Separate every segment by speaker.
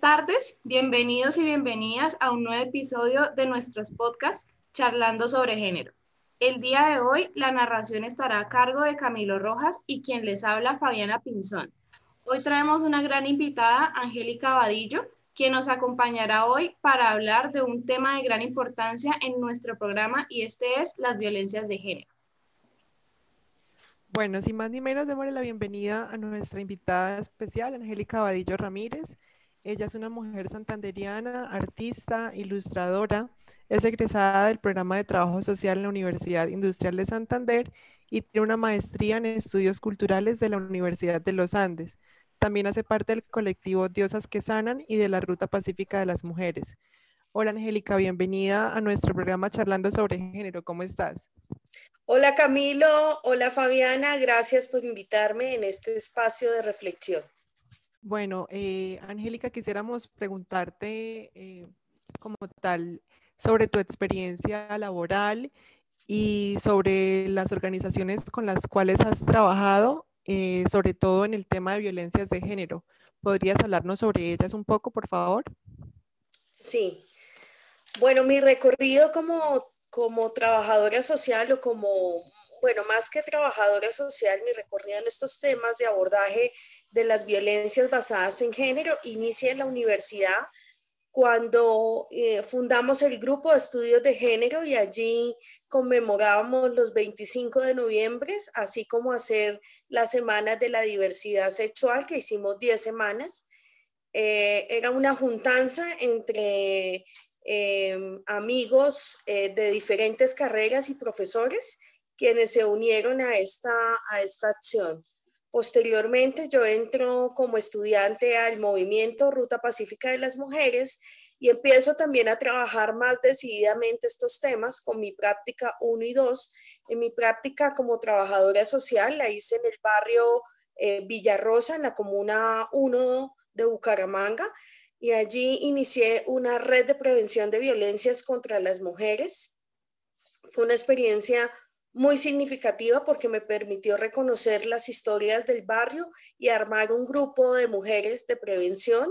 Speaker 1: Buenas tardes, bienvenidos y bienvenidas a un nuevo episodio de nuestros podcasts Charlando sobre Género. El día de hoy la narración estará a cargo de Camilo Rojas y quien les habla Fabiana Pinzón. Hoy traemos una gran invitada, Angélica Vadillo, quien nos acompañará hoy para hablar de un tema de gran importancia en nuestro programa y este es las violencias de género.
Speaker 2: Bueno, sin más ni menos, démosle la bienvenida a nuestra invitada especial, Angélica Vadillo Ramírez. Ella es una mujer santanderiana, artista, ilustradora, es egresada del programa de trabajo social en la Universidad Industrial de Santander y tiene una maestría en estudios culturales de la Universidad de los Andes. También hace parte del colectivo Diosas que Sanan y de la Ruta Pacífica de las Mujeres. Hola Angélica, bienvenida a nuestro programa Charlando sobre Género. ¿Cómo estás?
Speaker 3: Hola Camilo, hola Fabiana, gracias por invitarme en este espacio de reflexión.
Speaker 2: Bueno, eh, Angélica, quisiéramos preguntarte eh, como tal sobre tu experiencia laboral y sobre las organizaciones con las cuales has trabajado, eh, sobre todo en el tema de violencias de género. ¿Podrías hablarnos sobre ellas un poco, por favor?
Speaker 3: Sí. Bueno, mi recorrido como, como trabajadora social o como, bueno, más que trabajadora social, mi recorrido en estos temas de abordaje de las violencias basadas en género inicia en la universidad cuando eh, fundamos el grupo de estudios de género y allí conmemorábamos los 25 de noviembre, así como hacer las semanas de la diversidad sexual, que hicimos 10 semanas. Eh, era una juntanza entre eh, amigos de diferentes carreras y profesores quienes se unieron a esta, a esta acción. Posteriormente yo entro como estudiante al movimiento Ruta Pacífica de las Mujeres y empiezo también a trabajar más decididamente estos temas con mi práctica 1 y 2. En mi práctica como trabajadora social la hice en el barrio eh, Villarrosa, en la comuna 1 de Bucaramanga, y allí inicié una red de prevención de violencias contra las mujeres. Fue una experiencia muy significativa porque me permitió reconocer las historias del barrio y armar un grupo de mujeres de prevención,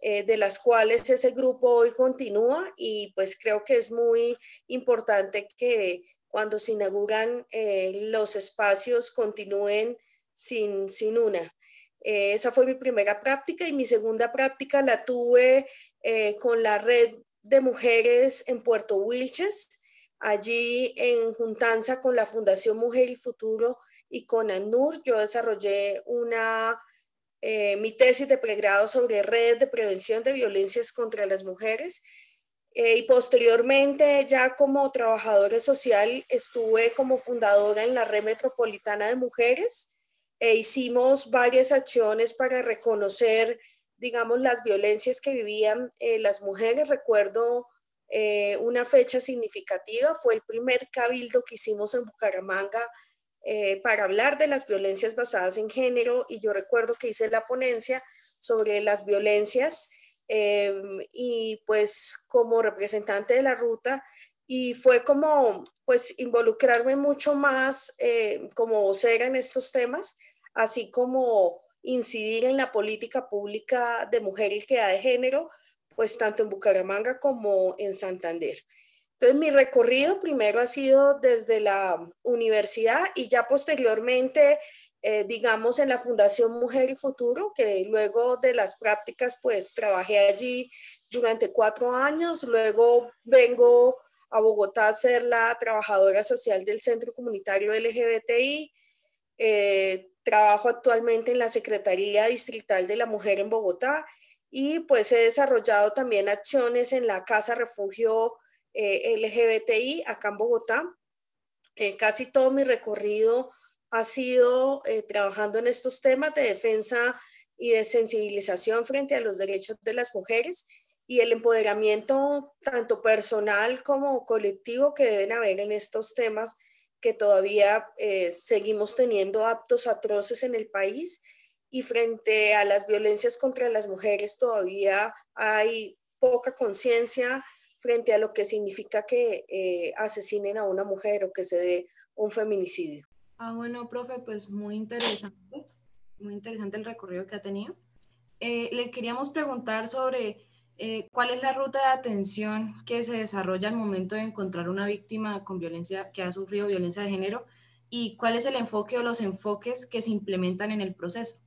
Speaker 3: eh, de las cuales ese grupo hoy continúa y pues creo que es muy importante que cuando se inauguran eh, los espacios continúen sin, sin una. Eh, esa fue mi primera práctica y mi segunda práctica la tuve con la red de mujeres en Puerto Wilches Allí en juntanza con la Fundación Mujer y Futuro y con ANUR, yo desarrollé una, eh, mi tesis de pregrado sobre redes de prevención de violencias contra las mujeres. Eh, y posteriormente, ya como trabajadora social, estuve como fundadora en la Red Metropolitana de Mujeres e hicimos varias acciones para reconocer, digamos, las violencias que vivían eh, las mujeres. Recuerdo eh, una fecha significativa. Fue el primer cabildo que hicimos en Bucaramanga eh, para hablar de las violencias basadas en género y yo recuerdo que hice la ponencia sobre las violencias em, y pues como representante de la ruta y fue como pues involucrarme mucho más eh, como vocera en estos temas, así como incidir en la política pública de mujer y equidad de género, pues tanto en Bucaramanga como en Santander. Entonces mi recorrido primero ha sido desde la universidad y ya posteriormente, eh, digamos, en la Fundación Mujer y Futuro, que luego de las prácticas, pues trabajé allí durante cuatro años, luego vengo a Bogotá a ser la trabajadora social del Centro Comunitario LGBTI. Eh, trabajo actualmente en la Secretaría Distrital de la Mujer en Bogotá y pues he desarrollado también acciones en la Casa Refugio eh, LGBTI acá en Bogotá. Eh, casi todo mi recorrido ha sido eh, trabajando en estos temas de defensa y de sensibilización frente a los derechos de las mujeres y el empoderamiento tanto personal como colectivo que deben haber en estos temas que todavía seguimos teniendo actos atroces en el país y frente a las violencias contra las mujeres todavía hay poca conciencia frente a lo que significa que eh, asesinen a una mujer o que se dé un feminicidio.
Speaker 1: Ah, bueno, profe, pues muy interesante, muy interesante el recorrido que ha tenido. eh, le queríamos preguntar sobre eh, cuál es la ruta de atención que se desarrolla al momento de encontrar una víctima con violencia que ha sufrido violencia de género y cuál es el enfoque o los enfoques que se implementan en el proceso.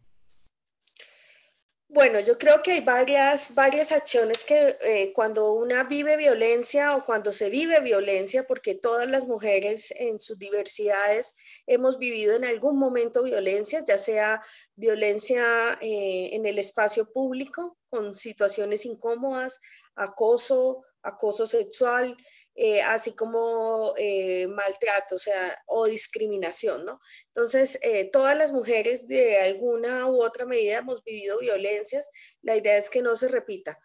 Speaker 3: Bueno, yo creo que hay varias, varias acciones que eh, cuando una vive violencia o cuando se vive violencia, porque todas las mujeres en sus diversidades hemos vivido en algún momento violencia, ya sea violencia eh, en el espacio público, con situaciones incómodas, acoso, acoso sexual, eh, así como eh, maltrato, o sea, o discriminación, ¿no? Entonces, eh, todas las mujeres de alguna u otra medida hemos vivido violencias, la idea es que no se repita.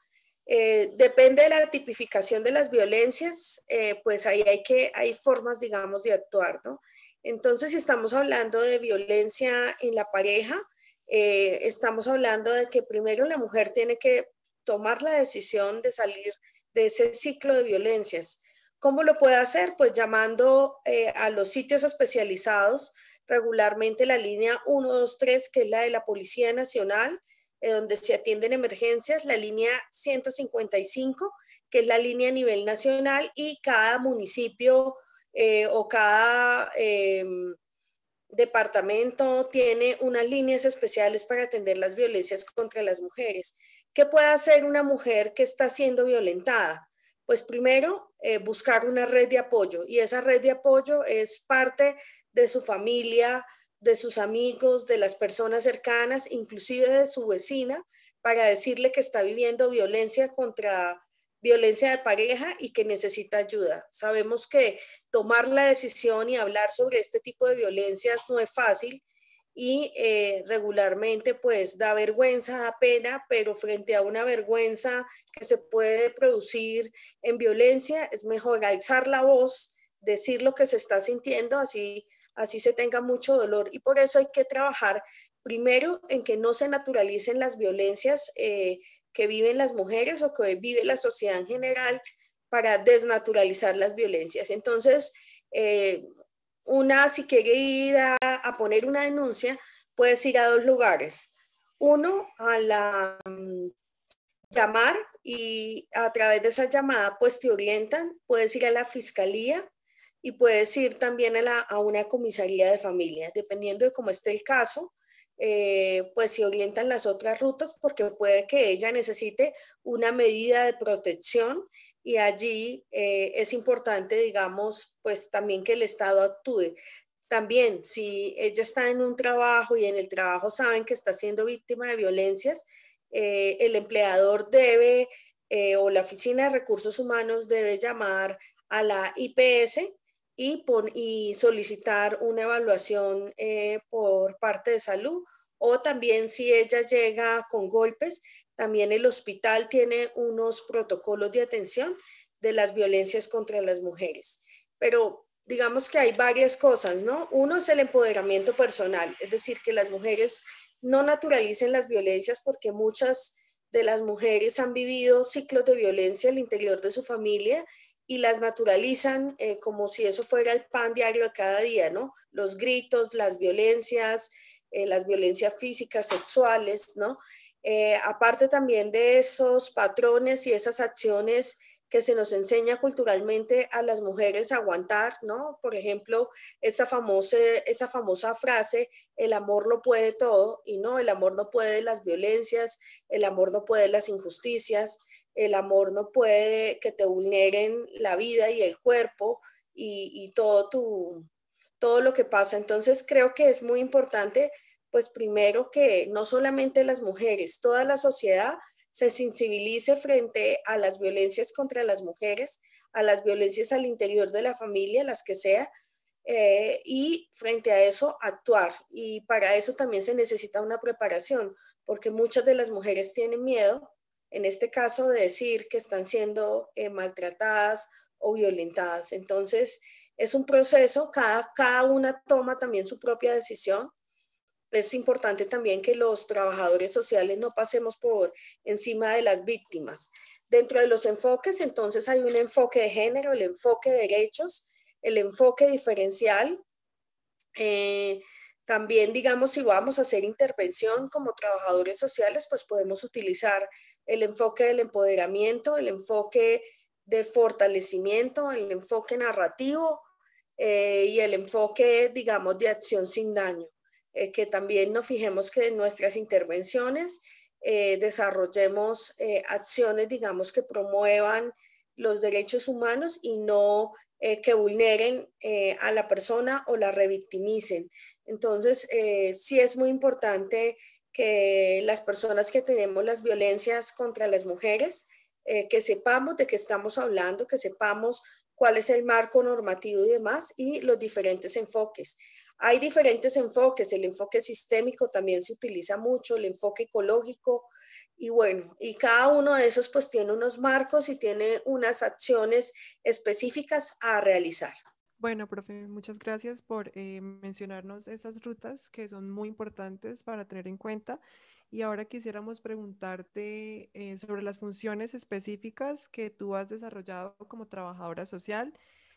Speaker 3: depende de la tipificación de las violencias, pues ahí hay que, hay formas, digamos, de actuar, ¿no? Entonces, si estamos hablando de violencia en la pareja, estamos hablando de que primero la mujer tiene que tomar la decisión de salir de ese ciclo de violencias. ¿Cómo lo puede hacer? Pues llamando eh, a los sitios especializados, regularmente la línea 123, que es la de la Policía Nacional, eh, donde se atienden emergencias, la línea 155, que es la línea a nivel nacional, y cada municipio eh, o cada em, departamento tiene unas líneas especiales para atender las violencias contra las mujeres. ¿Qué puede hacer una mujer que está siendo violentada? Pues primero, eh, buscar una red de apoyo y esa red de apoyo es parte de su familia, de sus amigos, de las personas cercanas, inclusive de su vecina, para decirle que está viviendo violencia contra violencia de pareja y que necesita ayuda. Sabemos que tomar la decisión y hablar sobre este tipo de violencias no es fácil y eh, regularmente pues da vergüenza, da pena, pero frente a una vergüenza que se puede producir en violencia, es mejor alzar la voz, decir lo que se está sintiendo, así, así se tenga mucho dolor. Y por eso hay que trabajar primero en que no se naturalicen las violencias eh, que viven las mujeres o que vive la sociedad en general para desnaturalizar las violencias. Entonces, eh, una, si quiere ir a, poner una denuncia, puedes ir a dos lugares. Uno, a la mm, llamar y a través de esa llamada, pues te orientan. Puedes ir a la fiscalía y puedes ir también a, la, a una comisaría de familia, dependiendo de cómo esté el caso. Eh, pues se orientan las otras rutas porque puede que ella necesite una medida de protección y allí eh, es importante, digamos, pues también que el Estado actúe. También, si ella está en un trabajo y en el trabajo saben que está siendo víctima de violencias, eh, el empleador debe eh, o la Oficina de Recursos Humanos debe llamar a la IPS y, y solicitar una evaluación por parte de salud o también si ella llega con golpes, también el hospital tiene unos protocolos de atención de las violencias contra las mujeres. Pero digamos que hay varias cosas, ¿no? Uno es el empoderamiento personal, es decir, que las mujeres no naturalicen las violencias porque muchas de las mujeres han vivido ciclos de violencia al interior de su familia y las naturalizan eh, como si eso fuera el pan diario de cada día, ¿no? Los gritos, las violencias, eh, las violencias físicas, sexuales, ¿no? Eh, aparte también de esos patrones y esas acciones que se nos enseña culturalmente a las mujeres a aguantar, ¿no? Por ejemplo, esa famosa, esa famosa frase, el amor lo puede todo, y no, el amor no puede las violencias, el amor no puede las injusticias, el amor no puede que te vulneren la vida y el cuerpo y, y todo, tu, todo lo que pasa. Entonces creo que es muy importante pues primero que no solamente las mujeres, toda la sociedad se sensibilice frente a las violencias contra las mujeres, a las violencias al interior de la familia, las que sea, eh, y frente a eso actuar. Y para eso también se necesita una preparación, porque muchas de las mujeres tienen miedo, en este caso, de decir que están siendo eh, maltratadas o violentadas. Entonces, es un proceso, cada, cada una toma también su propia decisión es importante también que los trabajadores sociales no pasemos por encima de las víctimas. Dentro de los enfoques, entonces hay un enfoque de género, el enfoque de derechos, el enfoque diferencial. Eh, También, digamos, si vamos a hacer intervención como trabajadores sociales, pues podemos utilizar el enfoque del empoderamiento, el enfoque de fortalecimiento, el enfoque narrativo eh, y el enfoque, digamos, de acción sin daño. Eh, que también nos fijemos que en nuestras intervenciones eh, desarrollemos acciones, digamos, que promuevan los derechos humanos y no que vulneren a la persona o la revictimicen. Entonces, sí es muy importante que las personas que tenemos las violencias contra las mujeres, que sepamos de qué estamos hablando, que sepamos cuál es el marco normativo y demás, y los diferentes enfoques. Hay diferentes enfoques, el enfoque sistémico también se utiliza mucho, el enfoque ecológico, y bueno, y cada uno de esos pues tiene unos marcos y tiene unas acciones específicas a realizar.
Speaker 2: Bueno, profe, muchas gracias por eh, mencionarnos esas rutas que son muy importantes para tener en cuenta y ahora quisiéramos preguntarte eh, sobre las funciones específicas que tú has desarrollado como trabajadora social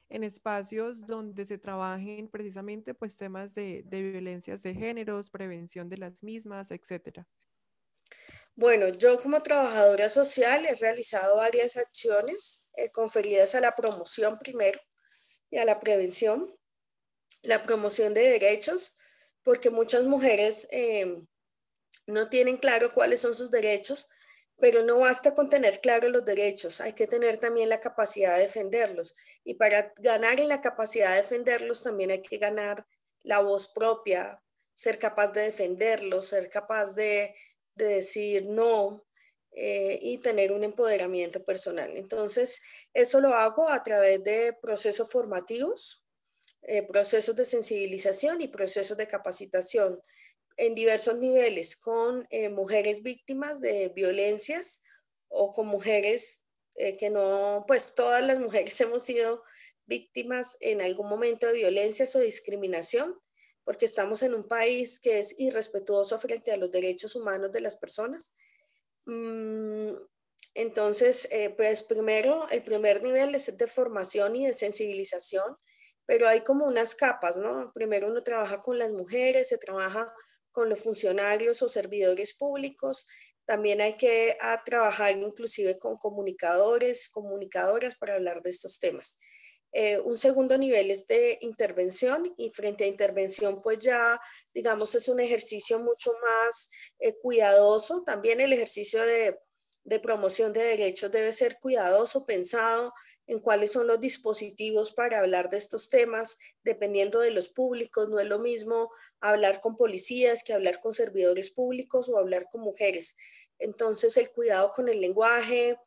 Speaker 2: en espacios donde se trabajen precisamente pues temas de, violencias de géneros, prevención de las mismas, etcétera.
Speaker 3: Bueno, yo como trabajadora social he realizado varias acciones eh, conferidas a la promoción primero y a la prevención, la promoción de derechos, porque muchas mujeres em, no tienen claro cuáles son sus derechos, pero no basta con tener claro los derechos, hay que tener también la capacidad de defenderlos. Y para ganar la capacidad de defenderlos también hay que ganar la voz propia, ser capaz de defenderlos, ser capaz de, decir no eh, y tener un empoderamiento personal. Entonces, eso lo hago a través de procesos formativos, eh, procesos de sensibilización y procesos de capacitación en diversos niveles, con eh, mujeres víctimas de violencias o con mujeres eh, que no, pues todas las mujeres hemos sido víctimas en algún momento de violencias o discriminación, porque estamos en un país que es irrespetuoso frente a los derechos humanos de las personas. Mm, entonces, eh, pues primero, el primer nivel es de formación y de sensibilización, pero hay como unas capas, ¿no? Primero uno trabaja con las mujeres, se trabaja con los funcionarios o servidores públicos. También hay que trabajar inclusive con comunicadores, comunicadoras para hablar de estos temas. Eh, un segundo nivel es de intervención y frente a intervención pues ya digamos es un ejercicio mucho más eh, cuidadoso. También el ejercicio de, de promoción de derechos debe ser cuidadoso, pensado en cuáles son los dispositivos para hablar de estos temas, dependiendo de los públicos. No es lo mismo hablar con policías que hablar con servidores públicos o hablar con mujeres. Entonces, el cuidado con el lenguaje,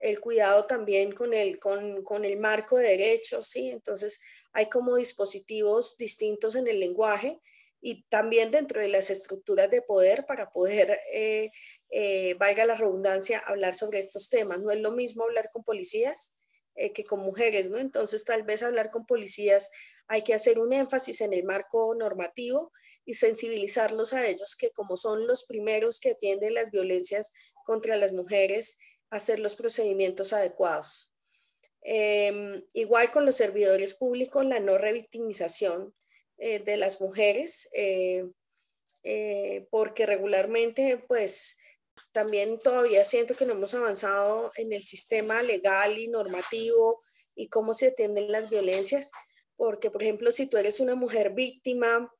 Speaker 3: el cuidado también con el, con, con el marco de derechos, ¿sí? Entonces, hay como dispositivos distintos en el lenguaje y también dentro de las estructuras de poder para poder, eh, eh, valga la redundancia, hablar sobre estos temas. No es lo mismo hablar con policías eh, que con mujeres, ¿no? Entonces, tal vez hablar con policías hay que hacer un énfasis en el marco normativo y sensibilizarlos a ellos que como son los primeros que atienden las violencias contra las mujeres, hacer los procedimientos adecuados. Em, igual con los servidores públicos, la no revictimización eh, de las mujeres, eh, porque regularmente pues también todavía siento que no hemos avanzado en el sistema legal y normativo y cómo se atienden las violencias, porque por ejemplo, si tú eres una mujer víctima,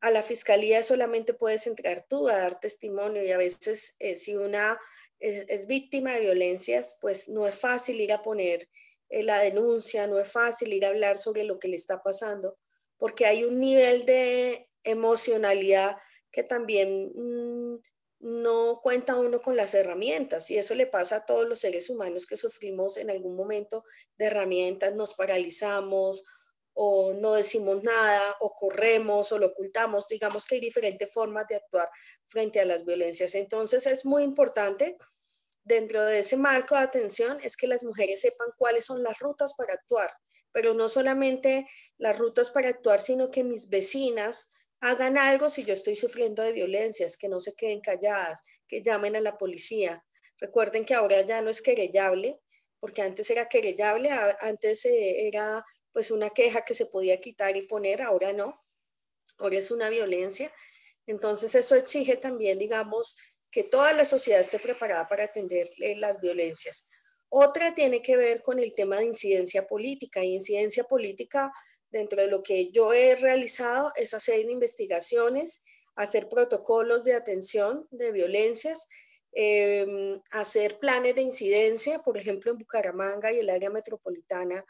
Speaker 3: a la fiscalía solamente puedes entrar tú a dar testimonio y a veces eh, si una es, víctima de violencias, pues no es fácil ir a poner eh, la denuncia, no es fácil ir a hablar sobre lo que le está pasando, porque hay un nivel de emocionalidad que también mm, no cuenta uno con las herramientas y eso le pasa a todos los seres humanos que sufrimos en algún momento de herramientas, nos paralizamos o no decimos nada o corremos o lo ocultamos. Digamos que hay diferentes formas de actuar frente a las violencias. Entonces es muy importante dentro de ese marco de atención es que las mujeres sepan cuáles son las rutas para actuar, pero no solamente las rutas para actuar, sino que mis vecinas, hagan algo si yo estoy sufriendo de violencias, que no se queden calladas, que llamen a la policía. Recuerden que ahora ya no es querellable, porque antes era querellable, antes eh, era pues una queja que se podía quitar y poner, ahora no. ahora es una violencia. Entonces eso exige también, digamos, que toda la sociedad esté preparada para atender eh, las violencias. Otra tiene que ver con el tema de incidencia política. Y incidencia política, dentro de lo que yo he realizado, es hacer investigaciones, hacer protocolos de atención de violencias, em, hacer planes de incidencia, por ejemplo, en Bucaramanga y el área metropolitana,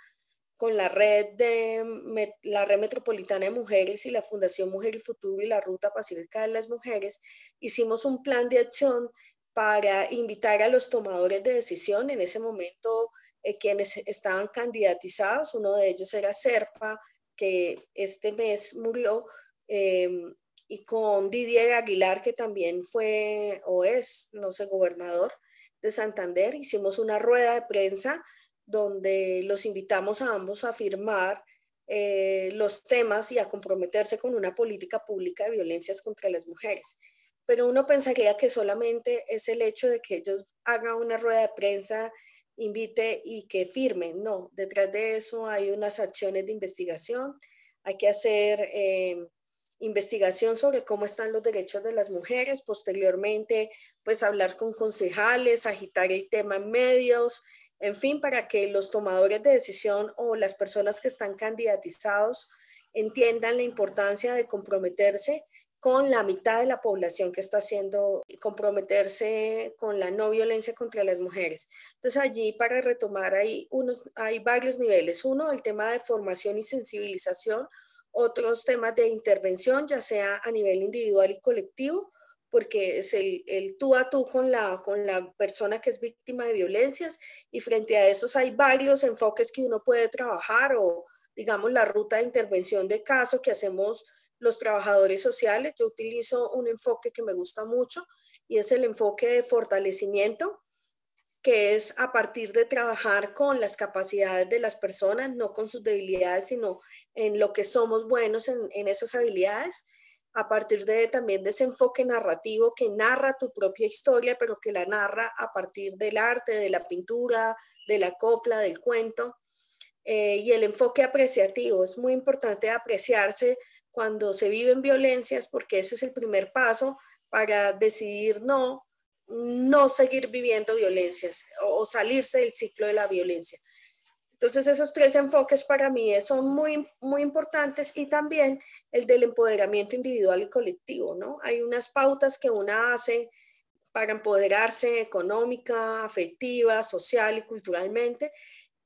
Speaker 3: con la red, de, la red metropolitana de mujeres y la Fundación Mujer y Futuro y la Ruta Pacífica de las Mujeres, hicimos un plan de acción para invitar a los tomadores de decisión. En ese momento, eh, quienes estaban candidatizados, uno de ellos era Serpa, que este mes murió, em, y con Didier Aguilar, que también fue o es, no sé, gobernador de Santander, hicimos una rueda de prensa donde los invitamos a ambos a firmar eh, los temas y a comprometerse con una política pública de violencias contra las mujeres. Pero uno pensaría que solamente es el hecho de que ellos hagan una rueda de prensa, invite y que firmen. No, detrás de eso hay unas acciones de investigación. Hay que hacer eh, investigación sobre cómo están los derechos de las mujeres. Posteriormente, pues hablar con concejales, agitar el tema en medios, en fin, para que los tomadores de decisión o las personas que están candidatizados entiendan la importancia de comprometerse con la mitad de la población que está haciendo comprometerse con la no violencia contra las mujeres. Entonces allí para retomar hay, unos, hay varios niveles. Uno, el tema de formación y sensibilización, otros temas de intervención, ya sea a nivel individual y colectivo, porque es el, el, tú a tú con la, con la persona que es víctima de violencias y frente a esos hay varios enfoques que uno puede trabajar o digamos la ruta de intervención de caso que hacemos los trabajadores sociales. Yo utilizo un enfoque que me gusta mucho y es el enfoque de fortalecimiento que es a partir de trabajar con las capacidades de las personas, no con sus debilidades, sino en lo que somos buenos en, en esas habilidades a partir de también ese enfoque narrativo que narra tu propia historia, pero que la narra a partir del arte, de la pintura, de la copla, del cuento. Eh, y el enfoque apreciativo, es muy importante apreciarse cuando se viven violencias, porque ese es el primer paso para decidir no, no seguir viviendo violencias o salirse del ciclo de la violencia. Entonces esos tres enfoques para mí son muy, muy importantes y también el del empoderamiento individual y colectivo, ¿no? Hay unas pautas que una hace para empoderarse económica, afectiva, social y culturalmente,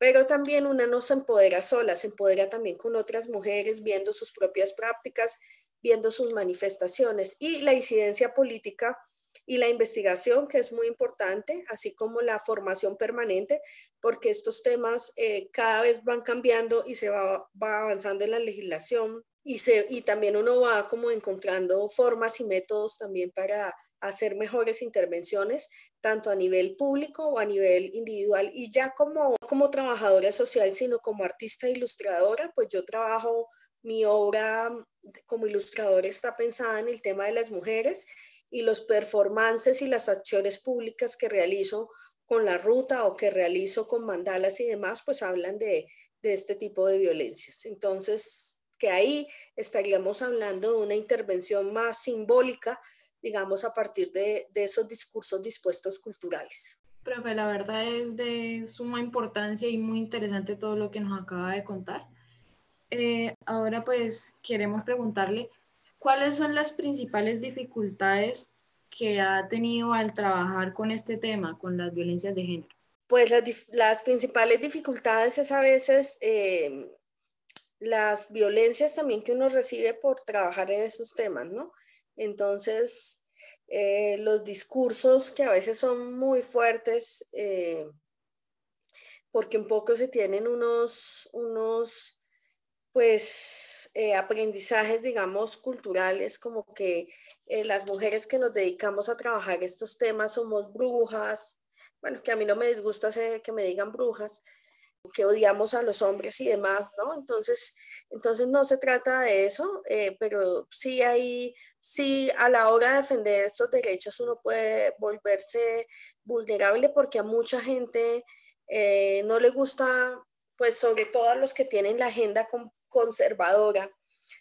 Speaker 3: pero también una no se empodera sola, se empodera también con otras mujeres viendo sus propias prácticas, viendo sus manifestaciones. Y la incidencia política y la investigación, que es muy importante, así como la formación permanente, porque estos temas eh, cada vez van cambiando y se va, va avanzando en la legislación y, se, y también uno va como encontrando formas y métodos también para hacer mejores intervenciones, tanto a nivel público o a nivel individual. Y ya como, como trabajadora social, sino como artista ilustradora, pues yo trabajo, mi obra como ilustradora está pensada en el tema de las mujeres y los performances y las acciones públicas que realizo con la ruta o que realizo con mandalas y demás, pues hablan de, este tipo de violencias. Entonces, que ahí estaríamos hablando de una intervención más simbólica, digamos, a partir de, esos discursos dispuestos culturales.
Speaker 1: Profe, la verdad es de suma importancia y muy interesante todo lo que nos acaba de contar. Eh, ahora pues queremos preguntarle, ¿cuáles son las principales dificultades que ha tenido al trabajar con este tema, con las violencias de género?
Speaker 3: Pues las, principales dificultades es a veces eh, las violencias también que uno recibe por trabajar en esos temas, ¿no? Entonces, eh, los discursos que a veces son muy fuertes, eh, porque un poco se tienen unos, unos pues eh, aprendizajes, digamos, culturales, como que las mujeres que nos dedicamos a trabajar estos temas somos brujas, bueno, que a mí no me disgusta que me digan brujas, que odiamos a los hombres y demás, ¿no? Entonces, entonces no se trata de eso, eh, pero sí hay, sí a la hora de defender estos derechos uno puede volverse vulnerable porque a mucha gente no le gusta, pues sobre todo a los que tienen la agenda con, conservadora,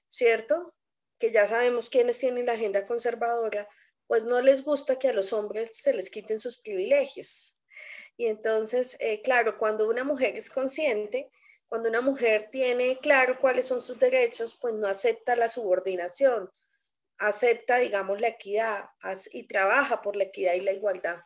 Speaker 3: ¿cierto? que ya sabemos quiénes tienen la agenda conservadora, pues no les gusta que a los hombres se les quiten sus privilegios. Y entonces, eh, claro, cuando una mujer es consciente, cuando una mujer tiene claro cuáles son sus derechos, pues no acepta la subordinación, acepta, digamos, la equidad y trabaja por la equidad y la igualdad.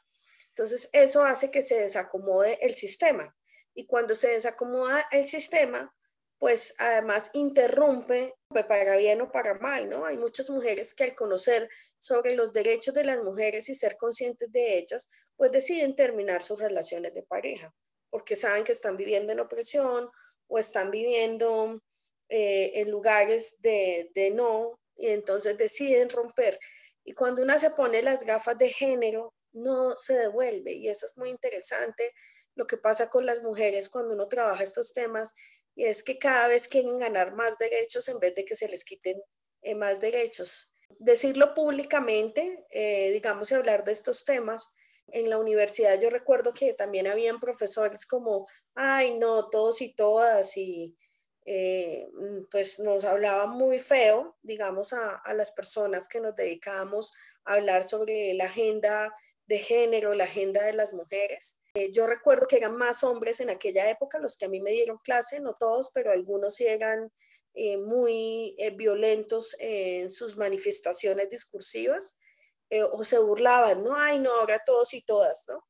Speaker 3: Entonces, eso hace que se desacomode el sistema. Y cuando se desacomoda el sistema, pues además interrumpe para bien o para mal, ¿no? Hay muchas mujeres que al conocer sobre los derechos de las mujeres y ser conscientes de ellas, pues deciden terminar sus relaciones de pareja, porque saben que están viviendo en opresión o están viviendo eh, en lugares de, de no, y entonces deciden romper. Y cuando una se pone las gafas de género, no se devuelve. Y eso es muy interesante lo que pasa con las mujeres cuando uno trabaja estos temas y es que cada vez quieren ganar más derechos en vez de que se les quiten eh, más derechos. Decirlo públicamente, eh, digamos, y hablar de estos temas. En la universidad yo recuerdo que también habían profesores como, ay, no, todos y todas, y eh, pues nos hablaba muy feo, digamos, a, a las personas que nos dedicábamos a hablar sobre la agenda de género, la agenda de las mujeres. Eh, yo recuerdo que eran más hombres en aquella época los que a mí me dieron clase, no todos, pero algunos sí eran eh, muy eh, violentos en sus manifestaciones discursivas o se burlaban, ¿no? Ay, no, ahora todos y todas, ¿no?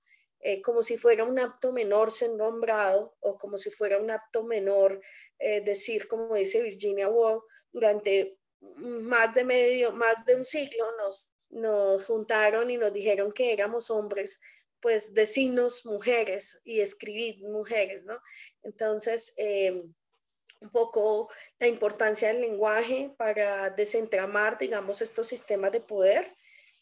Speaker 3: como si fuera un acto menor ser nombrado o como si fuera un acto menor decir, como dice Virginia Woolf, durante más de medio, más de un siglo nos nos juntaron y nos dijeron que éramos hombres, pues decirnos mujeres y escribir mujeres, ¿no? Entonces, em, un poco la importancia del lenguaje para desentramar, digamos, estos sistemas de poder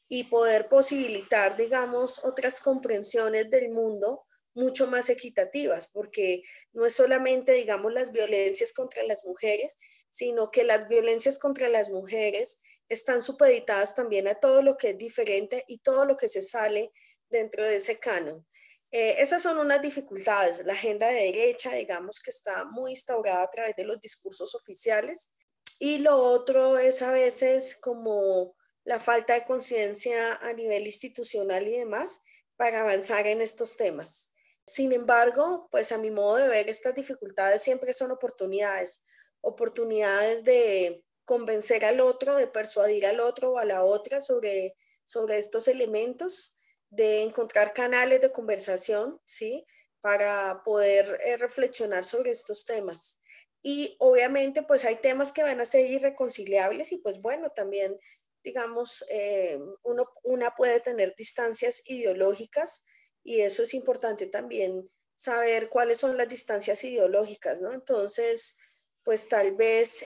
Speaker 3: y poder posibilitar, digamos, otras comprensiones del mundo mucho más equitativas, porque no es solamente, digamos, las violencias contra las mujeres, sino que las violencias contra las mujeres están supeditadas también a todo lo que es diferente y todo lo que se sale dentro de ese canon. Eh, esas son unas dificultades. La agenda de derecha, digamos, que está muy instaurada a través de los discursos oficiales. Y lo otro es a veces como la falta de conciencia a nivel institucional y demás para avanzar en estos temas. Sin embargo, pues a mi modo de ver, estas dificultades siempre son oportunidades, oportunidades de convencer al otro, de persuadir al otro o a la otra sobre, sobre estos elementos, de encontrar canales de conversación, ¿sí? Para poder eh, reflexionar sobre estos temas. Y obviamente, pues hay temas que van a ser irreconciliables y pues bueno, también, digamos, eh, uno, una puede tener distancias ideológicas y eso es importante también saber cuáles son las distancias ideológicas, ¿no? Entonces, pues tal vez,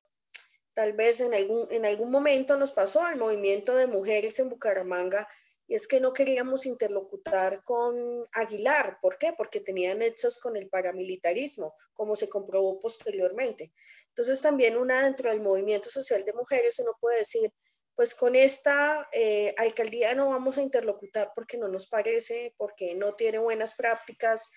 Speaker 3: tal vez en algún, en algún momento nos pasó al movimiento de mujeres en Bucaramanga y es que no queríamos interlocutar con Aguilar. ¿Por qué? Porque tenía nexos con el paramilitarismo, como se comprobó posteriormente. Entonces también una dentro del movimiento social de mujeres uno puede decir, pues con esta eh, alcaldía no vamos a interlocutar porque no nos parece, porque no tiene buenas prácticas,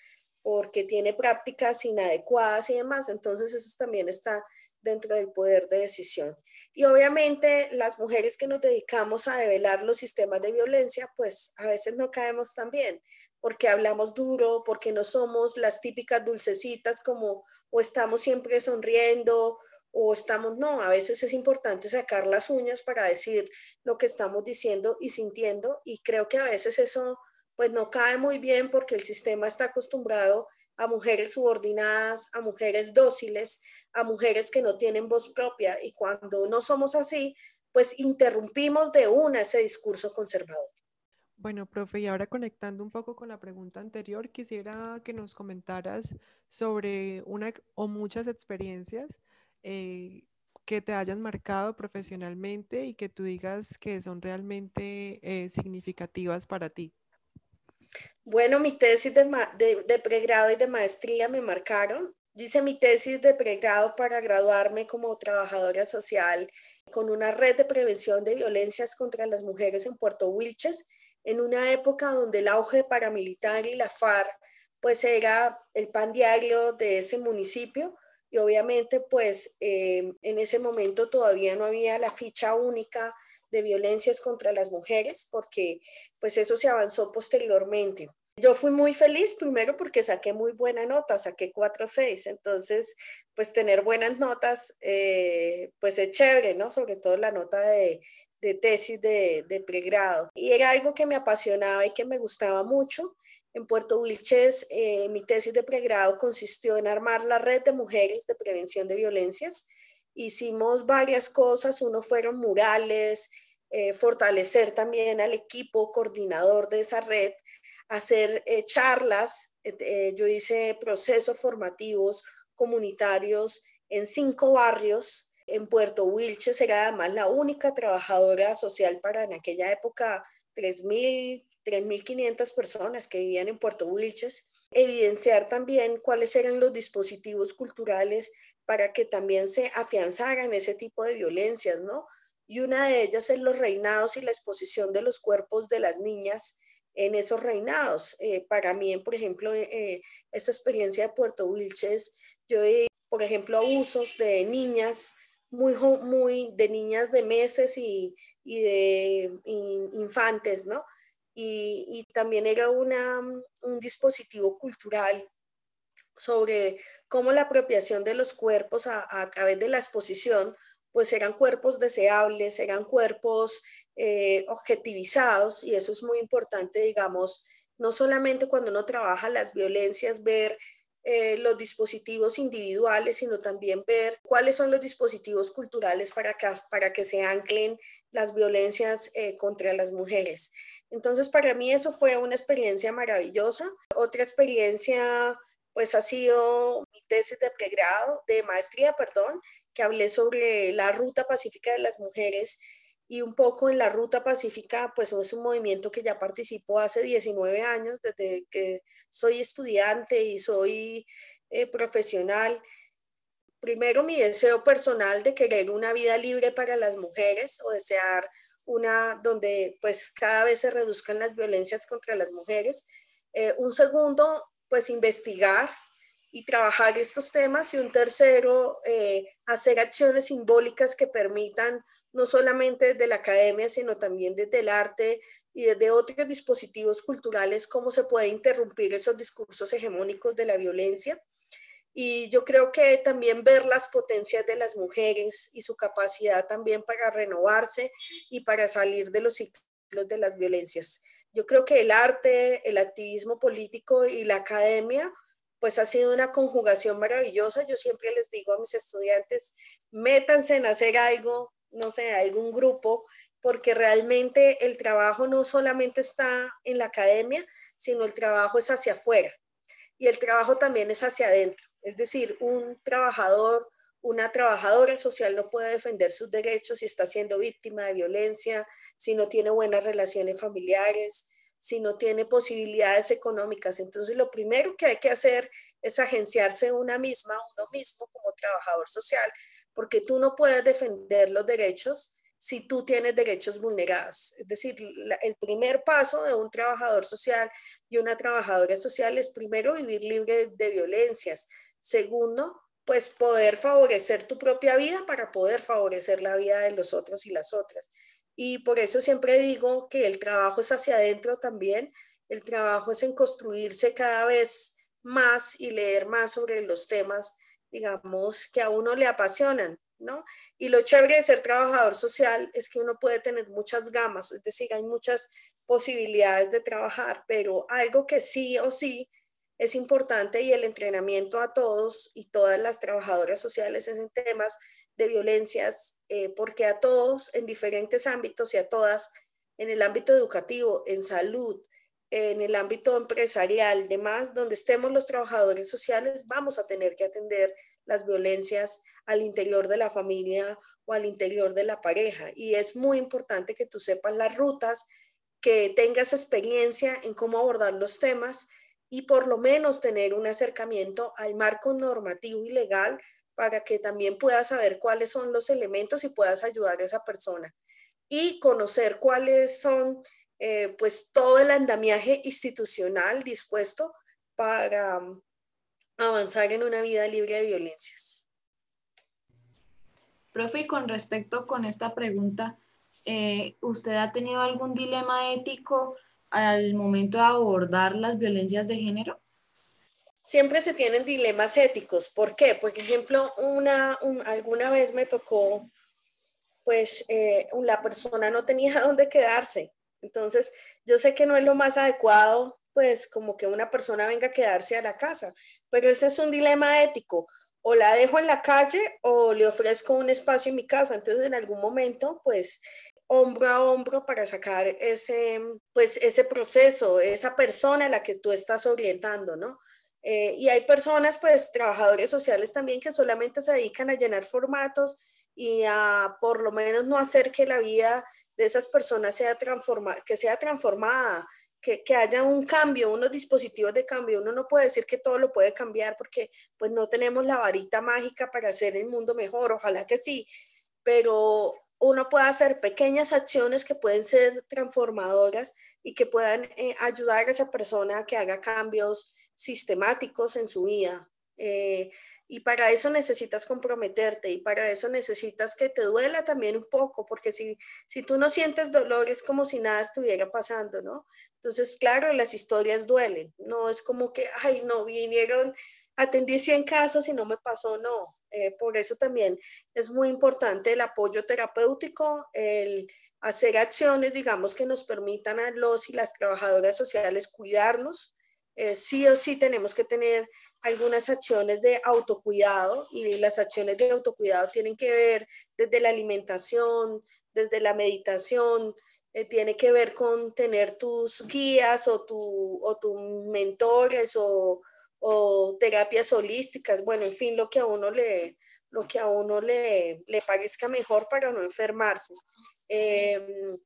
Speaker 3: porque tiene prácticas inadecuadas y demás. Entonces eso también está dentro del poder de decisión. Y obviamente las mujeres que nos dedicamos a develar los sistemas de violencia, pues a veces no caemos tan bien, porque hablamos duro, porque no somos las típicas dulcecitas como o estamos siempre sonriendo o estamos, no, a veces es importante sacar las uñas para decir lo que estamos diciendo y sintiendo y creo que a veces eso pues no cae muy bien porque el sistema está acostumbrado a mujeres subordinadas, a mujeres dóciles, a mujeres que no tienen voz propia y cuando no somos así, pues interrumpimos de una ese discurso conservador.
Speaker 2: Bueno, profe, y ahora conectando un poco con la pregunta anterior, quisiera que nos comentaras sobre una o muchas experiencias eh, que te hayan marcado profesionalmente y que tú digas que son realmente eh, significativas para ti?
Speaker 3: Bueno, mi tesis de, pregrado y de maestría me marcaron. Yo hice mi tesis de pregrado para graduarme como trabajadora social con una red de prevención de violencias contra las mujeres en Puerto Wilches, en una época donde el auge paramilitar y la FARC pues era el pan diario de ese municipio y obviamente pues eh, en ese momento todavía no había la ficha única de violencias contra las mujeres porque pues eso se avanzó posteriormente. Yo fui muy feliz primero porque saqué muy buena nota, saqué 4.6, entonces pues tener buenas notas eh, pues es chévere, ¿no? Sobre todo la nota de, de tesis de, de, pregrado. Y era algo que me apasionaba y que me gustaba mucho. En Puerto Wilches, eh, mi tesis de pregrado consistió en armar la red de mujeres de prevención de violencias. Hicimos varias cosas, uno fueron murales, eh, fortalecer también al equipo coordinador de esa red, hacer eh, charlas. yo hice procesos formativos comunitarios en cinco barrios. En Puerto Wilches era además la única trabajadora social para en aquella época 3.000 3.500 personas que vivían en Puerto Wilches, evidenciar también cuáles eran los dispositivos culturales para que también se afianzaran ese tipo de violencias, ¿no? Y una de ellas es los reinados y la exposición de los cuerpos de las niñas en esos reinados. Eh, para mí, por ejemplo, eh, esta experiencia de Puerto Wilches, yo, por ejemplo, abusos de niñas muy, muy de niñas de meses y, y de infantes, ¿no? Y, también era una, un dispositivo cultural sobre cómo la apropiación de los cuerpos a, través de la exposición, pues eran cuerpos deseables, eran cuerpos eh, objetivizados y eso es muy importante, digamos, no solamente cuando uno trabaja las violencias, ver eh, los dispositivos individuales, sino también ver cuáles son los dispositivos culturales para que, para que se anclen las violencias eh, contra las mujeres. Entonces, para mí eso fue una experiencia maravillosa. Otra experiencia, pues ha sido mi tesis de pregrado, de maestría, perdón, que hablé sobre la ruta pacífica de las mujeres y un poco en la Ruta Pacífica, pues es un movimiento que ya participó hace 19 años, desde que soy estudiante y soy eh, profesional. Primero, mi deseo personal de querer una vida libre para las mujeres o desear una donde pues cada vez se reduzcan las violencias contra las mujeres. Eh, un segundo, pues investigar y trabajar estos temas. Y un tercero, eh, hacer acciones simbólicas que permitan no solamente desde la academia, sino también desde el arte y desde otros dispositivos culturales, cómo se puede interrumpir esos discursos hegemónicos de la violencia. Y yo creo que también ver las potencias de las mujeres y su capacidad también para renovarse y para salir de los ciclos de las violencias. Yo creo que el arte, el activismo político y la academia, pues ha sido una conjugación maravillosa. Yo siempre les digo a mis estudiantes, métanse en hacer algo, no sé, algún grupo, porque realmente el trabajo no solamente está en la academia, sino el trabajo es hacia afuera y el trabajo también es hacia adentro. Es decir, un trabajador, una trabajadora social no puede defender sus derechos si está siendo víctima de violencia, si no tiene buenas relaciones familiares, si no tiene posibilidades económicas. Entonces, lo primero que hay que hacer es agenciarse una misma, uno mismo como trabajador social, porque tú no puedes defender los derechos si tú tienes derechos vulnerados. Es decir, el primer paso de un trabajador social y una trabajadora social es primero vivir libre de violencias. Segundo, pues poder favorecer tu propia vida para poder favorecer la vida de los otros y las otras. Y por eso siempre digo que el trabajo es hacia adentro también. El trabajo es en construirse cada vez más y leer más sobre los temas digamos, que a uno le apasionan, ¿no? Y lo chévere de ser trabajador social es que uno puede tener muchas gamas, es decir, hay muchas posibilidades de trabajar, pero algo que sí o sí es importante y el entrenamiento a todos y todas las trabajadoras sociales en temas de violencias, eh, porque a todos en diferentes ámbitos y a todas en el ámbito educativo, en salud, en el ámbito empresarial, demás, donde estemos los trabajadores sociales, vamos a tener que atender las violencias al interior de la familia o al interior de la pareja. Y es muy importante que tú sepas las rutas, que tengas experiencia en cómo abordar los temas y por lo menos tener un acercamiento al marco normativo y legal para que también puedas saber cuáles son los elementos y puedas ayudar a esa persona. Y conocer cuáles son eh, pues todo el andamiaje institucional dispuesto para um, avanzar en una vida libre de violencias.
Speaker 1: Profe, y con respecto con esta pregunta, eh, ¿usted ha tenido algún dilema ético al momento de abordar las violencias de género?
Speaker 3: Siempre se tienen dilemas éticos. ¿Por qué? Por ejemplo, una, alguna vez me tocó, pues eh, la persona no tenía dónde quedarse. Entonces, yo sé que no es lo más adecuado, pues como que una persona venga a quedarse a la casa, pero ese es un dilema ético. O la dejo en la calle o le ofrezco un espacio en mi casa. Entonces, en algún momento, pues hombro a hombro para sacar ese, pues, ese proceso, esa persona a la que tú estás orientando, ¿no? Eh, y hay personas, pues, trabajadores sociales también que solamente se dedican a llenar formatos y a por lo menos no hacer que la vida de esas personas sea transformada, que sea transformada, que, que, haya un cambio, unos dispositivos de cambio. Uno no puede decir que todo lo puede cambiar porque pues no tenemos la varita mágica para hacer el mundo mejor, ojalá que sí, pero uno puede hacer pequeñas acciones que pueden ser transformadoras y que puedan eh, ayudar a esa persona a que haga cambios sistemáticos en su vida. Eh, y para eso necesitas comprometerte y para eso necesitas que te duela también un poco, porque si, si tú no sientes dolor es como si nada estuviera pasando, ¿no? Entonces, claro, las historias duelen, no es como que, ay, no, vinieron, atendí 100 casos y no me pasó, no. Eh, por eso también es muy importante el apoyo terapéutico, el hacer acciones, digamos, que nos permitan a los y las trabajadoras sociales cuidarnos. Eh, sí o sí tenemos que tener algunas acciones de autocuidado y las acciones de autocuidado tienen que ver desde la alimentación, desde la meditación, eh, tiene que ver con tener tus guías o, tu, o tus mentores o, o, terapias holísticas, bueno, en fin, lo que a uno le, lo que a uno le, le parezca mejor para no enfermarse. Em,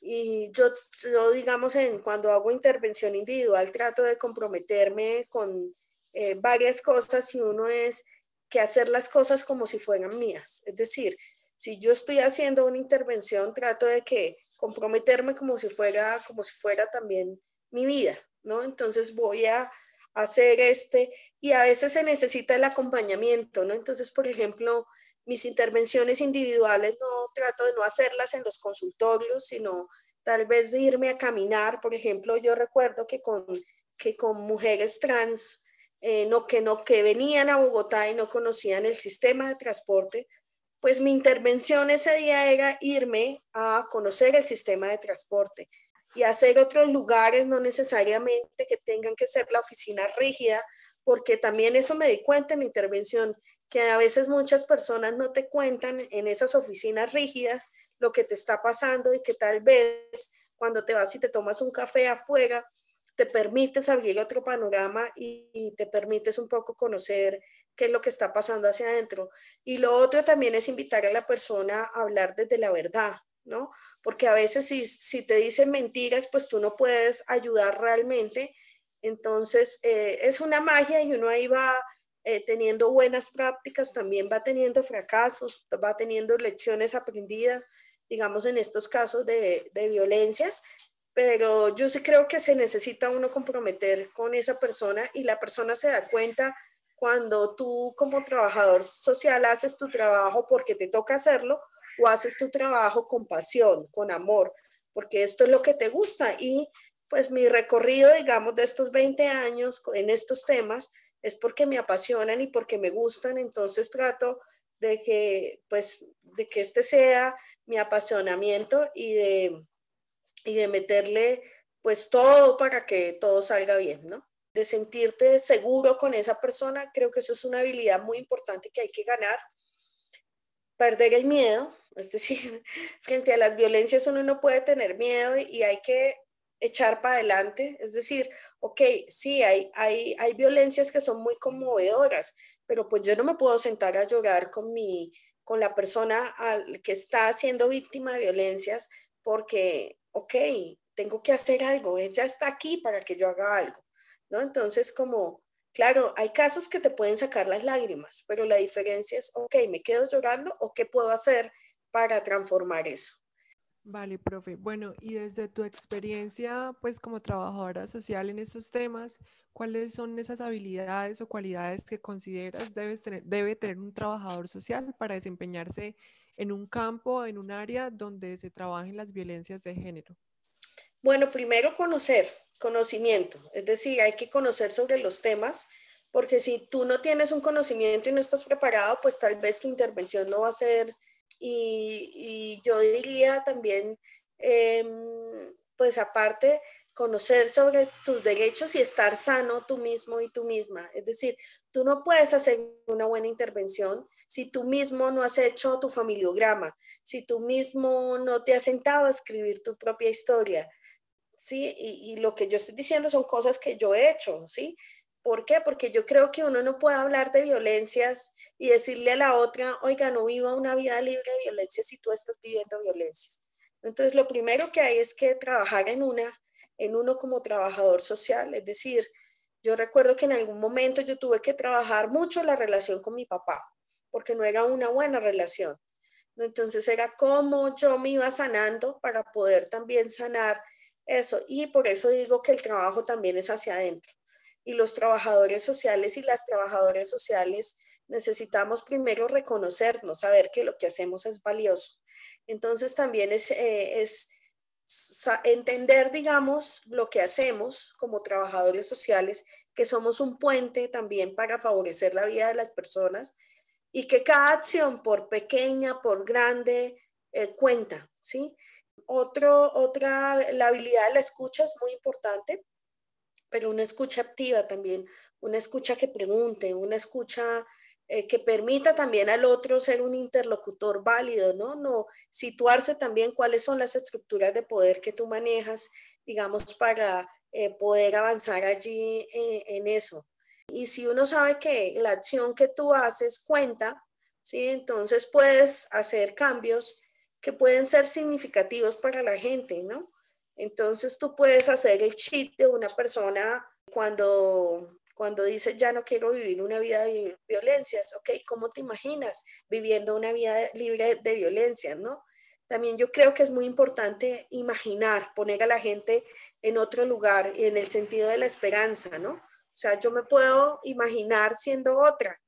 Speaker 3: y yo, yo, digamos, en, cuando hago intervención individual, trato de comprometerme con eh, varias cosas y uno es que hacer las cosas como si fueran mías. Es decir, si yo estoy haciendo una intervención, trato de que comprometerme como si fuera, como si fuera también mi vida, ¿no? Entonces voy a hacer este y a veces se necesita el acompañamiento, ¿no? Entonces, por ejemplo, mis intervenciones individuales no trato de no hacerlas en los consultorios, sino tal vez de irme a caminar. Por ejemplo, yo recuerdo que con, que con mujeres trans eh, no, que, no, que venían a Bogotá y no conocían el sistema de transporte, pues mi intervención ese día era irme a conocer el sistema de transporte y hacer otros lugares, no necesariamente que tengan que ser la oficina rígida, porque también eso me di cuenta en la intervención, que a veces muchas personas no te cuentan en esas oficinas rígidas lo que te está pasando y que tal vez cuando te vas y te tomas un café afuera, te permites abrir otro panorama y, te permites un poco conocer qué es lo que está pasando hacia adentro. Y lo otro también es invitar a la persona a hablar desde la verdad, ¿no? Porque a veces si, si te dicen mentiras, pues tú no puedes ayudar realmente. Entonces, eh, es una magia y uno ahí va eh, teniendo buenas prácticas, también va teniendo fracasos, va teniendo lecciones aprendidas, digamos, en estos casos de, de violencias, pero yo sí creo que se necesita uno comprometer con esa persona y la persona se da cuenta cuando tú como trabajador social haces tu trabajo porque te toca hacerlo o haces tu trabajo con pasión, con amor, porque esto es lo que te gusta. Y pues mi recorrido, digamos, de estos 20 años en estos temas es porque me apasionan y porque me gustan, entonces trato de que pues de que este sea mi apasionamiento y de y de meterle pues todo para que todo salga bien, ¿no? De sentirte seguro con esa persona, creo que eso es una habilidad muy importante que hay que ganar. Perder el miedo, es decir, frente a las violencias uno no puede tener miedo y hay que echar para adelante, es decir, ok, sí, hay, hay, hay violencias que son muy conmovedoras, pero pues yo no me puedo sentar a llorar con mi, con la persona al que está siendo víctima de violencias porque ok, tengo que hacer algo, ella está aquí para que yo haga algo, ¿no? Entonces, como, claro, hay casos que te pueden sacar las lágrimas, pero la diferencia es, ok, ¿me quedo llorando o qué puedo hacer para transformar eso?
Speaker 2: Vale, profe. Bueno, y desde tu experiencia, pues como trabajadora social en estos temas, ¿cuáles son esas habilidades o cualidades que consideras debes tener, debe tener un trabajador social para desempeñarse en un campo, en un área donde se trabajen las violencias de género?
Speaker 3: Bueno, primero conocer, conocimiento, es decir, hay que conocer sobre los temas, porque si tú no tienes un conocimiento y no estás preparado, pues tal vez tu intervención no va a ser, y, yo diría también, em, pues aparte, conocer sobre tus derechos y estar sano tú mismo y tú misma. Es decir, tú no puedes hacer una buena intervención si tú mismo no has hecho tu familiograma, si tú mismo no te has sentado a escribir tu propia historia. ¿Sí? Y, y lo que yo estoy diciendo son cosas que yo he hecho, ¿sí? ¿Por qué? Porque yo creo que uno no puede hablar de violencias y decirle a la otra, oiga, no viva una vida libre de violencia si tú estás viviendo violencias. Entonces, lo primero que hay es que trabajar en una en uno como trabajador social. Es decir, yo recuerdo que en algún momento yo tuve que trabajar mucho la relación con mi papá, porque no era una buena relación. Entonces era como yo me iba sanando para poder también sanar eso. Y por eso digo que el trabajo también es hacia adentro. Y los trabajadores sociales y las trabajadoras sociales necesitamos primero reconocernos, saber que lo que hacemos es valioso. Entonces también es, eh, entender, digamos, lo que hacemos como trabajadores sociales, que somos un puente también para favorecer la vida de las personas y que cada acción, por pequeña, por grande, eh, cuenta, ¿sí? Otro, otra, la habilidad de la escucha es muy importante, pero una escucha activa también, una escucha que pregunte, una escucha eh, que permita también al otro ser un interlocutor válido, ¿no? No situarse también cuáles son las estructuras de poder que tú manejas, digamos, para eh, poder avanzar allí eh, en eso. Y si uno sabe que la acción que tú haces cuenta, ¿sí? Entonces puedes hacer cambios que pueden ser significativos para la gente, ¿no? Entonces tú puedes hacer el cheat de una persona cuando cuando dices, ya no quiero vivir una vida de violencias, ok, ¿cómo te imaginas viviendo una vida libre de violencias, no? También yo creo que es muy importante imaginar, poner a la gente en otro lugar y en el sentido de la esperanza, ¿no? O sea, yo me puedo imaginar siendo otra,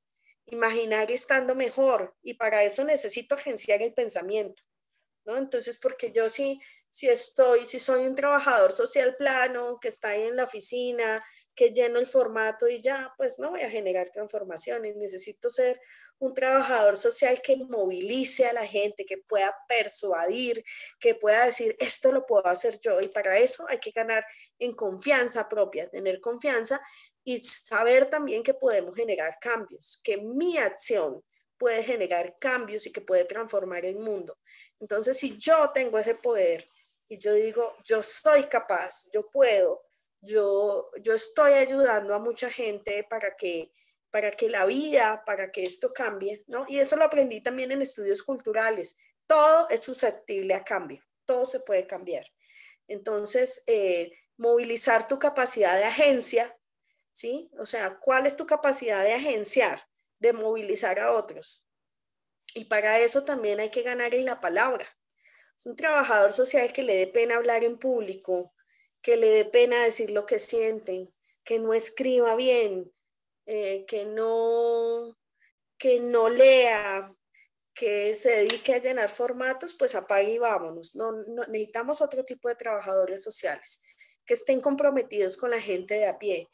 Speaker 3: imaginar estando mejor y para eso necesito agenciar el pensamiento, ¿no? Entonces, porque yo sí, estoy, si soy un trabajador social plano que está ahí en la oficina que lleno el formato y ya, pues no voy a generar transformaciones. Necesito ser un trabajador social que movilice a la gente, que pueda persuadir, que pueda decir, esto lo puedo hacer yo. Y para eso hay que ganar en confianza propia, tener confianza y saber también que podemos generar cambios, que mi acción puede generar cambios y que puede transformar el mundo. Entonces, si yo tengo ese poder y yo digo, yo soy capaz, yo puedo, yo, yo estoy ayudando a mucha gente para que, para que la vida, para que esto cambie, ¿no? Y eso lo aprendí también en estudios culturales. Todo es susceptible a cambio, todo se puede cambiar. Entonces, eh, movilizar tu capacidad de agencia, ¿sí? O sea, ¿cuál es tu capacidad de agenciar, de movilizar a otros? Y para eso también hay que ganar en la palabra. Un trabajador social que le dé pena hablar en público, que le dé pena decir lo que siente, que no escriba bien, eh, que, no, que no lea, que se dedique a llenar formatos, pues apague y vámonos. No, necesitamos otro tipo de trabajadores sociales que estén comprometidos con la gente de a pie.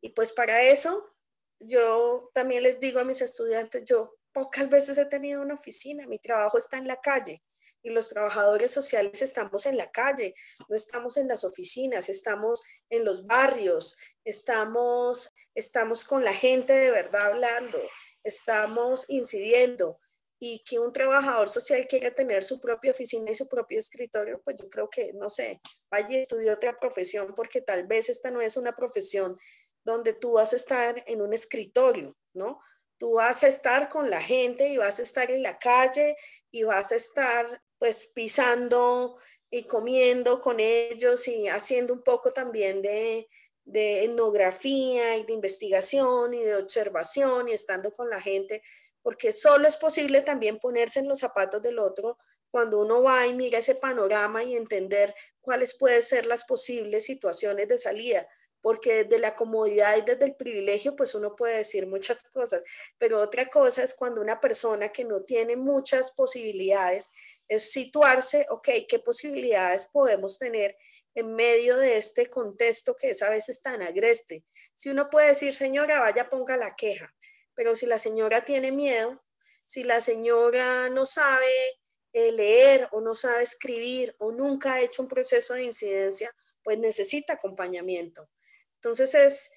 Speaker 3: Y pues para eso, yo también les digo a mis estudiantes, yo pocas veces he tenido una oficina, mi trabajo está en la calle y los trabajadores sociales estamos en la calle, no estamos en las oficinas, estamos en los barrios, estamos, estamos con la gente de verdad hablando, estamos incidiendo y que un trabajador social quiera tener su propia oficina y su propio escritorio, pues yo creo que, no sé, vaya y estudie otra profesión porque tal vez esta no es una profesión donde tú vas a estar en un escritorio, ¿no? Tú vas a estar con la gente y vas a estar en la calle y vas a estar pues pisando y comiendo con ellos y haciendo un poco también de, etnografía y de investigación y de observación y estando con la gente, porque solo es posible también ponerse en los zapatos del otro cuando uno va y mira ese panorama y entender cuáles pueden ser las posibles situaciones de salida, porque desde la comodidad y desde el privilegio, pues uno puede decir muchas cosas, pero otra cosa es cuando una persona que no tiene muchas posibilidades es situarse, ok, ¿qué posibilidades podemos tener en medio de este contexto que es a veces tan agreste? Si uno puede decir, señora, vaya, ponga la queja, pero si la señora tiene miedo, si la señora no sabe eh, leer o no sabe escribir o nunca ha hecho un proceso de incidencia, pues necesita acompañamiento. Entonces es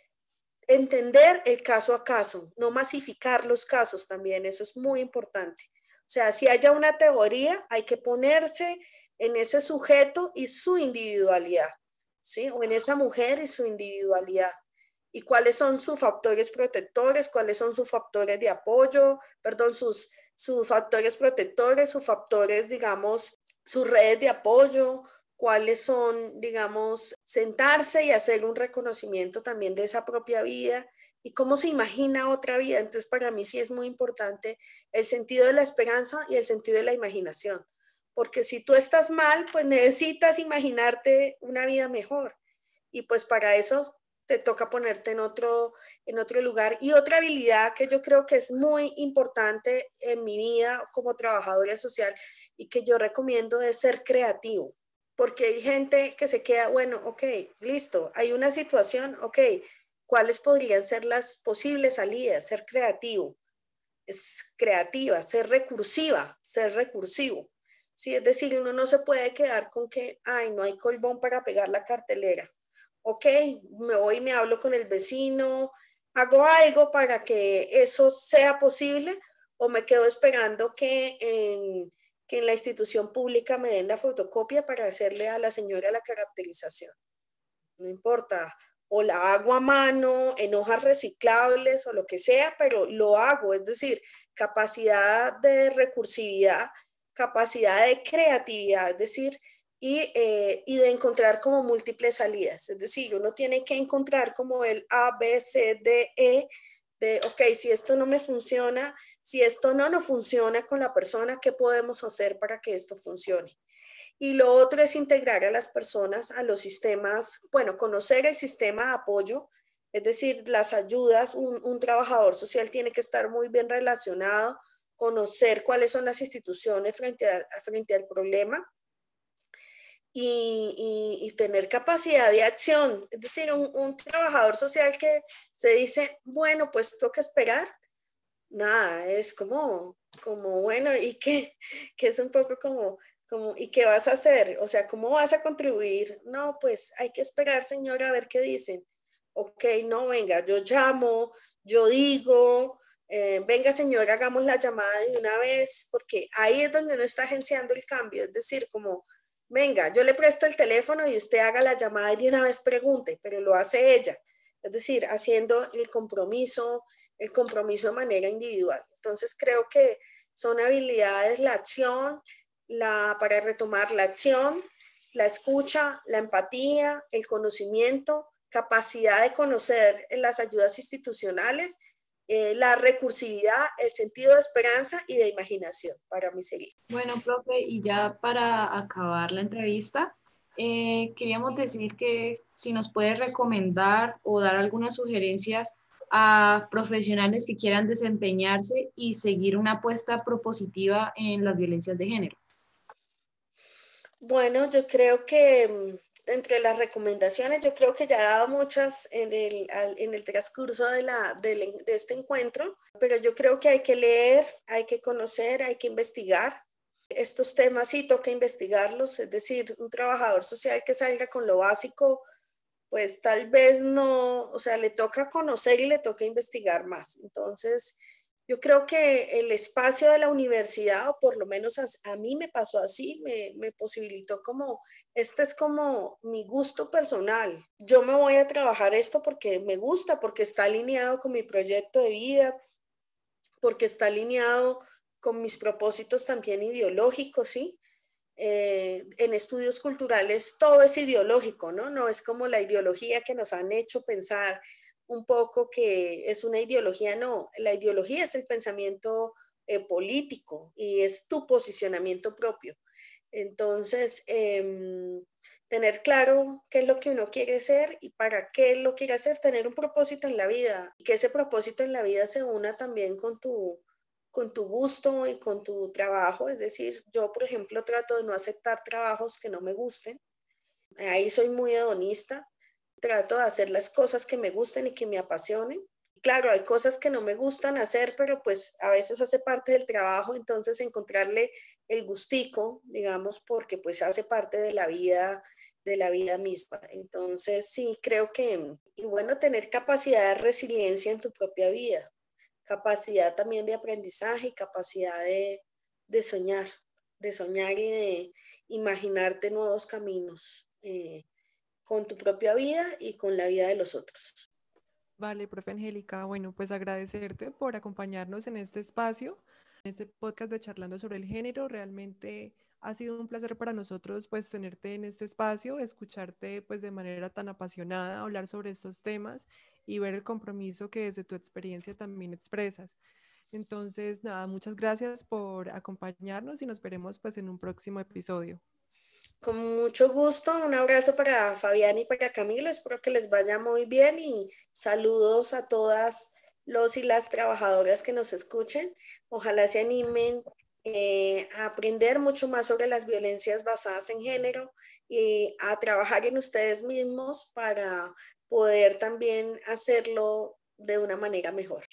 Speaker 3: entender el caso a caso, no masificar los casos también, eso es muy importante. O sea, si haya una teoría, hay que ponerse en ese sujeto y su individualidad, ¿sí? O en esa mujer y su individualidad. Y cuáles son sus factores protectores, cuáles son sus factores de apoyo, perdón, sus, sus factores protectores, sus factores, digamos, sus redes de apoyo, cuáles son, digamos, sentarse y hacer un reconocimiento también de esa propia vida y cómo se imagina otra vida. Entonces, para mí sí es muy importante el sentido de la esperanza y el sentido de la imaginación, porque si tú estás mal, pues necesitas imaginarte una vida mejor. Y pues para eso te toca ponerte en otro, en otro lugar. Y otra habilidad que yo creo que es muy importante en mi vida como trabajadora social y que yo recomiendo es ser creativo porque hay gente que se queda, bueno, ok, listo, hay una situación, ok, ¿cuáles podrían ser las posibles salidas? Ser creativo, es creativa, ser recursiva, ser recursivo. Sí, es decir, uno no se puede quedar con que, ay, no hay colbón para pegar la cartelera. Ok, me voy me hablo con el vecino, hago algo para que eso sea posible o me quedo esperando que en en la institución pública me den la fotocopia para hacerle a la señora la caracterización. No importa, o la hago a mano, en hojas reciclables o lo que sea, pero lo hago, es decir, capacidad de recursividad, capacidad de creatividad, es decir, y, eh, y, de encontrar como múltiples salidas. Es decir, uno tiene que encontrar como el A, B, C, D, E ok, si esto no me funciona, si esto no nos funciona con la persona, ¿qué podemos hacer para que esto funcione? Y lo otro es integrar a las personas a los sistemas, bueno, conocer el sistema de apoyo, es decir, las ayudas, un, un trabajador social tiene que estar muy bien relacionado, conocer cuáles son las instituciones frente, a, frente al problema, y, tener capacidad de acción. Es decir, un, trabajador social que se dice, bueno, pues toca esperar. Nada, es como, como bueno, ¿y qué? Que es un poco como, como, ¿y qué vas a hacer? O sea, ¿cómo vas a contribuir? No, pues hay que esperar, señora, a ver qué dicen. Ok, no, venga, yo llamo, yo digo, eh, venga, señora, hagamos la llamada de una vez, porque ahí es donde uno está agenciando el cambio, es decir, como venga, yo le presto el teléfono y usted haga la llamada y una vez pregunte, pero lo hace ella. Es decir, haciendo el compromiso, el compromiso de manera individual. Entonces creo que son habilidades, la acción, la, para retomar la acción, la escucha, la empatía, el conocimiento, capacidad de conocer las ayudas institucionales eh, la recursividad, el sentido de esperanza y de imaginación para mi seguir.
Speaker 1: Bueno, profe, y ya para acabar la entrevista, eh, queríamos decir que si nos puede recomendar o dar algunas sugerencias a profesionales que quieran desempeñarse y seguir una apuesta propositiva en las violencias de género.
Speaker 3: Bueno, yo creo que mm, entre las recomendaciones, yo creo que ya dado muchas en el, en el transcurso de, la, de, de este encuentro, pero yo creo que hay que leer, hay que conocer, hay que investigar. Estos temas sí toca investigarlos, es decir, un trabajador social que salga con lo básico, pues tal vez no, o sea, le toca conocer y le toca investigar más. Entonces, yo creo que el espacio de la universidad, o por lo menos a, mí me pasó así, me, me, posibilitó como, este es como mi gusto personal. Yo me voy a trabajar esto porque me gusta, porque está alineado con mi proyecto de vida, porque está alineado con mis propósitos también ideológicos, ¿sí? Eh, en estudios culturales todo es ideológico, ¿no? No es como la ideología que nos han hecho pensar un poco que es una ideología, no, la ideología es el pensamiento eh, político y es tu posicionamiento propio. Entonces, em, tener claro qué es lo que uno quiere ser y para qué lo quiere hacer, tener un propósito en la vida y que ese propósito en la vida se una también con tu, con tu gusto y con tu trabajo. Es decir, yo, por ejemplo, trato de no aceptar trabajos que no me gusten. Ahí soy muy hedonista. Trato de hacer las cosas que me gusten y que me apasionen claro, hay cosas que no me gustan hacer, pero pues a veces hace parte del trabajo, entonces encontrarle el gustico, digamos, porque pues hace parte de la vida, de la vida misma. Entonces sí, creo que, y bueno, tener capacidad de resiliencia en tu propia vida, capacidad también de aprendizaje y capacidad de, soñar, de soñar y de imaginarte nuevos caminos. Eh, con tu propia vida y con la vida de los otros.
Speaker 2: Vale, profe Angélica, bueno, pues agradecerte por acompañarnos en este espacio, en este podcast de Charlando sobre el Género. Realmente ha sido un placer para nosotros pues tenerte en este espacio, escucharte pues de manera tan apasionada, hablar sobre estos temas y ver el compromiso que desde tu experiencia también expresas. Entonces, nada, muchas gracias por acompañarnos y nos veremos pues en un próximo episodio.
Speaker 3: Con mucho gusto, un abrazo para Fabián y para Camilo, espero que les vaya muy bien y saludos a todas los y las trabajadoras que nos escuchen. Ojalá se animen eh, a aprender mucho más sobre las violencias basadas en género y a trabajar en ustedes mismos para poder también hacerlo de una manera mejor.